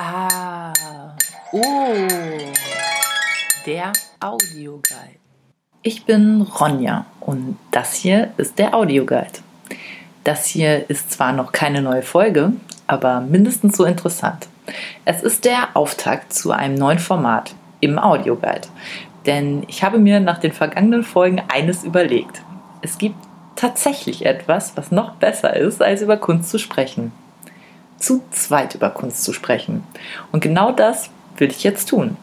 Ah, oh, der Audioguide. Ich bin Ronja und das hier ist der Audioguide. Das hier ist zwar noch keine neue Folge, aber mindestens so interessant. Es ist der Auftakt zu einem neuen Format im Audioguide. Denn ich habe mir nach den vergangenen Folgen eines überlegt. Es gibt tatsächlich etwas, was noch besser ist, als über Kunst zu sprechen. Zu zweit über Kunst zu sprechen. Und genau das will ich jetzt tun.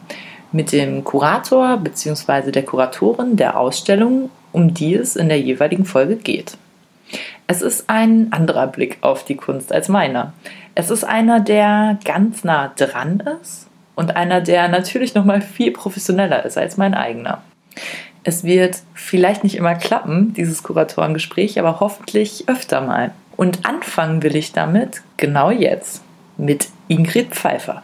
Mit dem Kurator bzw. der Kuratorin der Ausstellung, um die es in der jeweiligen Folge geht. Es ist ein anderer Blick auf die Kunst als meiner. Es ist einer, der ganz nah dran ist und einer, der natürlich noch mal viel professioneller ist als mein eigener. Es wird vielleicht nicht immer klappen, dieses Kuratorengespräch, aber hoffentlich öfter mal. Und anfangen will ich damit genau jetzt mit Ingrid Pfeiffer.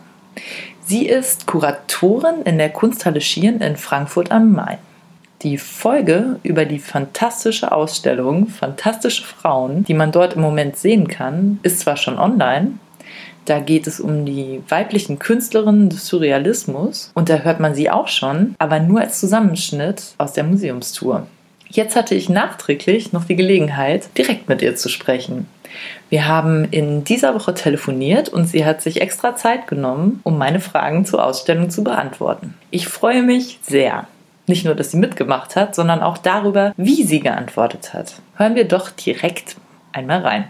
Sie ist Kuratorin in der Kunsthalle Schieren in Frankfurt am Main. Die Folge über die fantastische Ausstellung Fantastische Frauen, die man dort im Moment sehen kann, ist zwar schon online, da geht es um die weiblichen Künstlerinnen des Surrealismus und da hört man sie auch schon, aber nur als Zusammenschnitt aus der Museumstour. Jetzt hatte ich nachträglich noch die Gelegenheit, direkt mit ihr zu sprechen. Wir haben in dieser Woche telefoniert und sie hat sich extra Zeit genommen, um meine Fragen zur Ausstellung zu beantworten. Ich freue mich sehr. Nicht nur, dass sie mitgemacht hat, sondern auch darüber, wie sie geantwortet hat. Hören wir doch direkt einmal rein.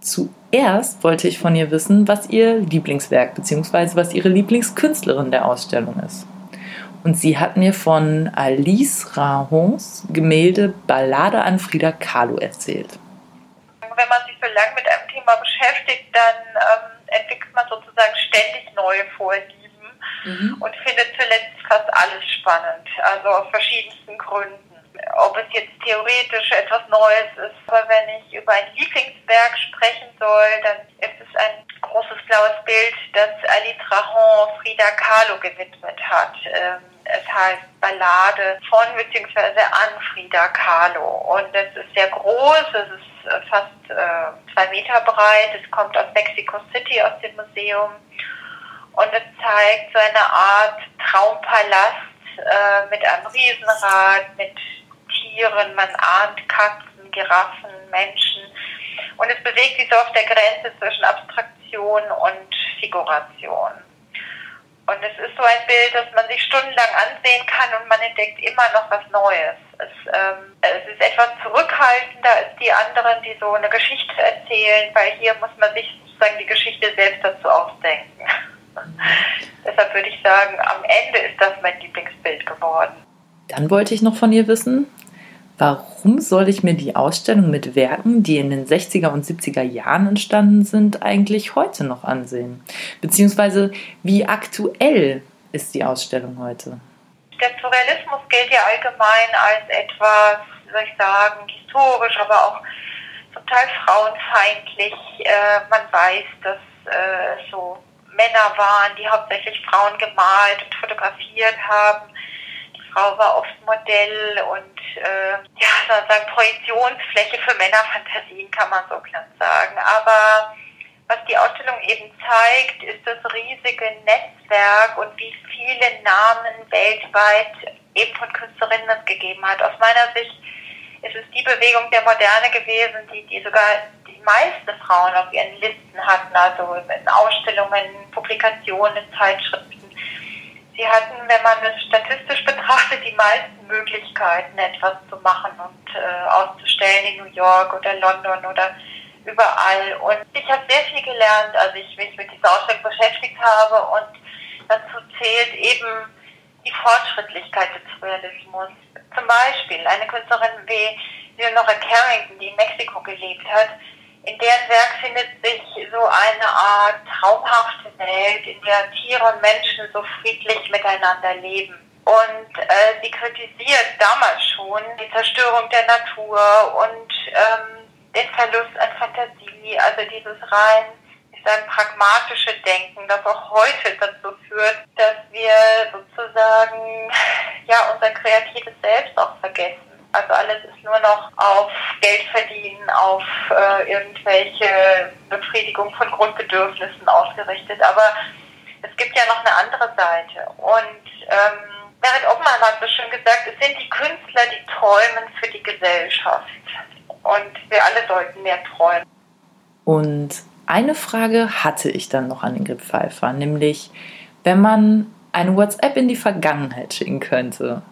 Zuerst wollte ich von ihr wissen, was ihr Lieblingswerk bzw. was ihre Lieblingskünstlerin der Ausstellung ist. Und sie hat mir von Alice Rahons Gemälde Ballade an Frida Kahlo erzählt. Wenn man sich so lange mit einem Thema beschäftigt, dann ähm, entwickelt man sozusagen ständig neue Vorlieben mhm. und findet zuletzt fast alles spannend, also aus verschiedensten Gründen ob es jetzt theoretisch etwas Neues ist. Aber wenn ich über ein Lieblingswerk sprechen soll, dann ist es ein großes blaues Bild, das Ali Trahon Frida Kahlo gewidmet hat. Ähm, heißt Ballade von bzw. an Frida Kahlo. Und es ist sehr groß, es ist äh, fast äh, zwei Meter breit, es kommt aus Mexico City, aus dem Museum. Und es zeigt so eine Art Traumpalast äh, mit einem Riesenrad, mit Tieren, man ahnt Katzen, Giraffen, Menschen. Und es bewegt sich so auf der Grenze zwischen Abstraktion und Figuration. Und es ist so ein Bild, das man sich stundenlang ansehen kann und man entdeckt immer noch was Neues. Es, ähm, es ist etwas zurückhaltender als die anderen, die so eine Geschichte erzählen, weil hier muss man sich sozusagen die Geschichte selbst dazu ausdenken. Deshalb würde ich sagen, am Ende ist das mein Lieblingsbild geworden. Dann wollte ich noch von ihr wissen, Warum soll ich mir die Ausstellung mit Werken, die in den 60er und 70er Jahren entstanden sind, eigentlich heute noch ansehen? Beziehungsweise wie aktuell ist die Ausstellung heute? Der Surrealismus gilt ja allgemein als etwas, wie soll ich sagen, historisch, aber auch zum Teil frauenfeindlich. Äh, man weiß, dass äh, so Männer waren, die hauptsächlich Frauen gemalt und fotografiert haben Frau war oft Modell und äh, ja, sozusagen Projektionsfläche für Männerfantasien, kann man so knapp sagen. Aber was die Ausstellung eben zeigt, ist das riesige Netzwerk und wie viele Namen weltweit eben von Künstlerinnen es gegeben hat. Aus meiner Sicht ist es die Bewegung der Moderne gewesen, die, die sogar die meisten Frauen auf ihren Listen hatten, also in Ausstellungen, Publikationen, Zeitschriften Sie hatten, wenn man es statistisch betrachtet, die meisten Möglichkeiten, etwas zu machen und äh, auszustellen in New York oder London oder überall. Und ich habe sehr viel gelernt, als ich mich mit dieser Ausstellung beschäftigt habe. Und dazu zählt eben die Fortschrittlichkeit des Realismus. Zum Beispiel eine Künstlerin wie Leonora Carrington, die in Mexiko gelebt hat, in deren Werk findet sich so eine Art traumhafte Welt, in der Tiere und Menschen so friedlich miteinander leben. Und äh, sie kritisiert damals schon die Zerstörung der Natur und ähm, den Verlust an Fantasie, also dieses rein ist ein pragmatische Denken, das auch heute dazu führt, dass wir sozusagen ja unser kreatives Selbst auch vergessen. Also alles ist nur noch auf Geld verdienen, auf äh, irgendwelche Befriedigung von Grundbedürfnissen ausgerichtet. Aber es gibt ja noch eine andere Seite. Und ähm, Merit Oppenheim hat so schön gesagt, es sind die Künstler, die träumen für die Gesellschaft. Und wir alle sollten mehr träumen. Und eine Frage hatte ich dann noch an Ingrid Pfeiffer, nämlich wenn man eine WhatsApp in die Vergangenheit schicken könnte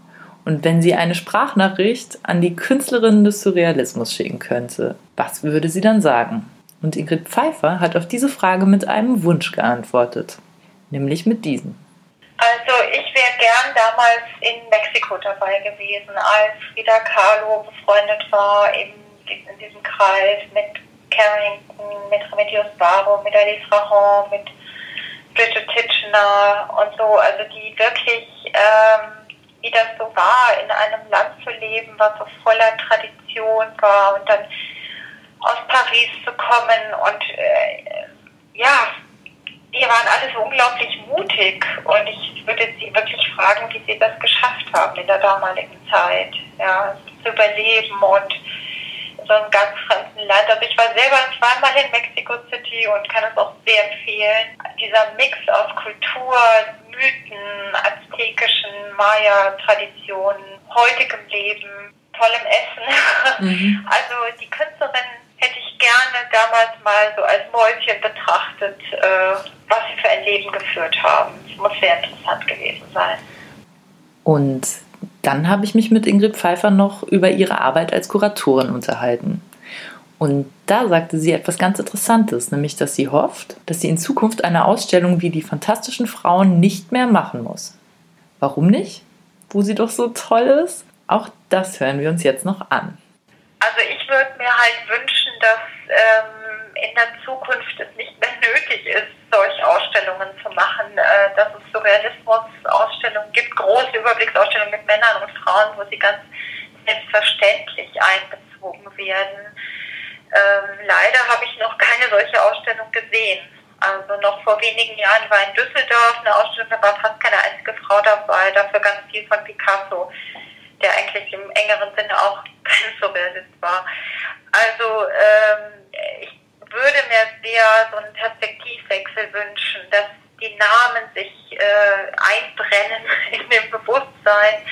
und wenn sie eine Sprachnachricht an die Künstlerinnen des Surrealismus schicken könnte, was würde sie dann sagen? Und Ingrid Pfeiffer hat auf diese Frage mit einem Wunsch geantwortet, nämlich mit diesem. Also ich wäre gern damals in Mexiko dabei gewesen, als Frida Kahlo befreundet war in, in diesem Kreis mit Carrington, mit Remedios Baro, mit Alice Rahon, mit Bridget Titchener und so, also die wirklich, ähm, wie das so war, in einem Land zu leben, was so voller Tradition war und dann aus Paris zu kommen und äh, ja, die waren alle so unglaublich mutig und ich würde sie wirklich fragen, wie sie das geschafft haben in der damaligen Zeit, ja, zu überleben und so einem ganz fremden Land. Also ich war selber zweimal in Mexico City und kann es auch sehr empfehlen. Dieser Mix aus Kultur, Mythen, aztekischen Maya-Traditionen, heutigem Leben, tollem Essen. Mhm. Also die Künstlerin hätte ich gerne damals mal so als Mäuschen betrachtet, äh, was sie für ein Leben geführt haben. Es muss sehr interessant gewesen sein. Und dann habe ich mich mit Ingrid Pfeiffer noch über ihre Arbeit als Kuratorin unterhalten. Und da sagte sie etwas ganz Interessantes, nämlich dass sie hofft, dass sie in Zukunft eine Ausstellung wie die Fantastischen Frauen nicht mehr machen muss. Warum nicht? Wo sie doch so toll ist? Auch das hören wir uns jetzt noch an. Also ich würde mir halt wünschen, dass ähm, in der Zukunft es nicht mehr nötig ist, solche Ausstellungen zu machen, äh, dass es Surrealismus-Ausstellungen gibt, große Überblicksausstellungen mit Männern und Frauen, wo sie ganz selbstverständlich einbezogen werden. Ähm, leider habe ich noch keine solche Ausstellung gesehen. Also noch vor wenigen Jahren war in Düsseldorf eine Ausstellung, da war fast keine einzige Frau dabei, dafür ganz viel von Picasso, der eigentlich im engeren Sinne auch kein Surrealist war. Also ähm, ich würde mir sehr so einen Perspektivwechsel wünschen, dass die Namen sich äh, einbrennen in dem Bewusstsein,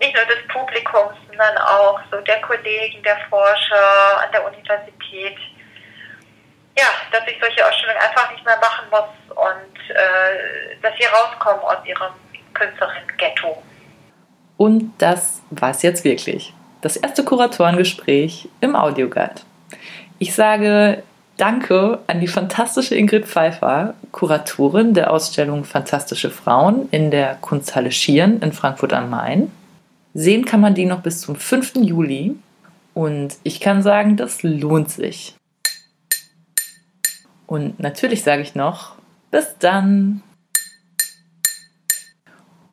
nicht nur des Publikums, sondern auch so der Kollegen, der Forscher an der Universität. Ja, dass ich solche Ausstellungen einfach nicht mehr machen muss und äh, dass sie rauskommen aus ihrem Künstlerin-Ghetto. Und das war es jetzt wirklich. Das erste Kuratorengespräch im Audioguide. Ich sage Danke an die fantastische Ingrid Pfeiffer, Kuratorin der Ausstellung Fantastische Frauen in der Kunsthalle Schieren in Frankfurt am Main. Sehen kann man die noch bis zum 5. Juli und ich kann sagen, das lohnt sich. Und natürlich sage ich noch, bis dann.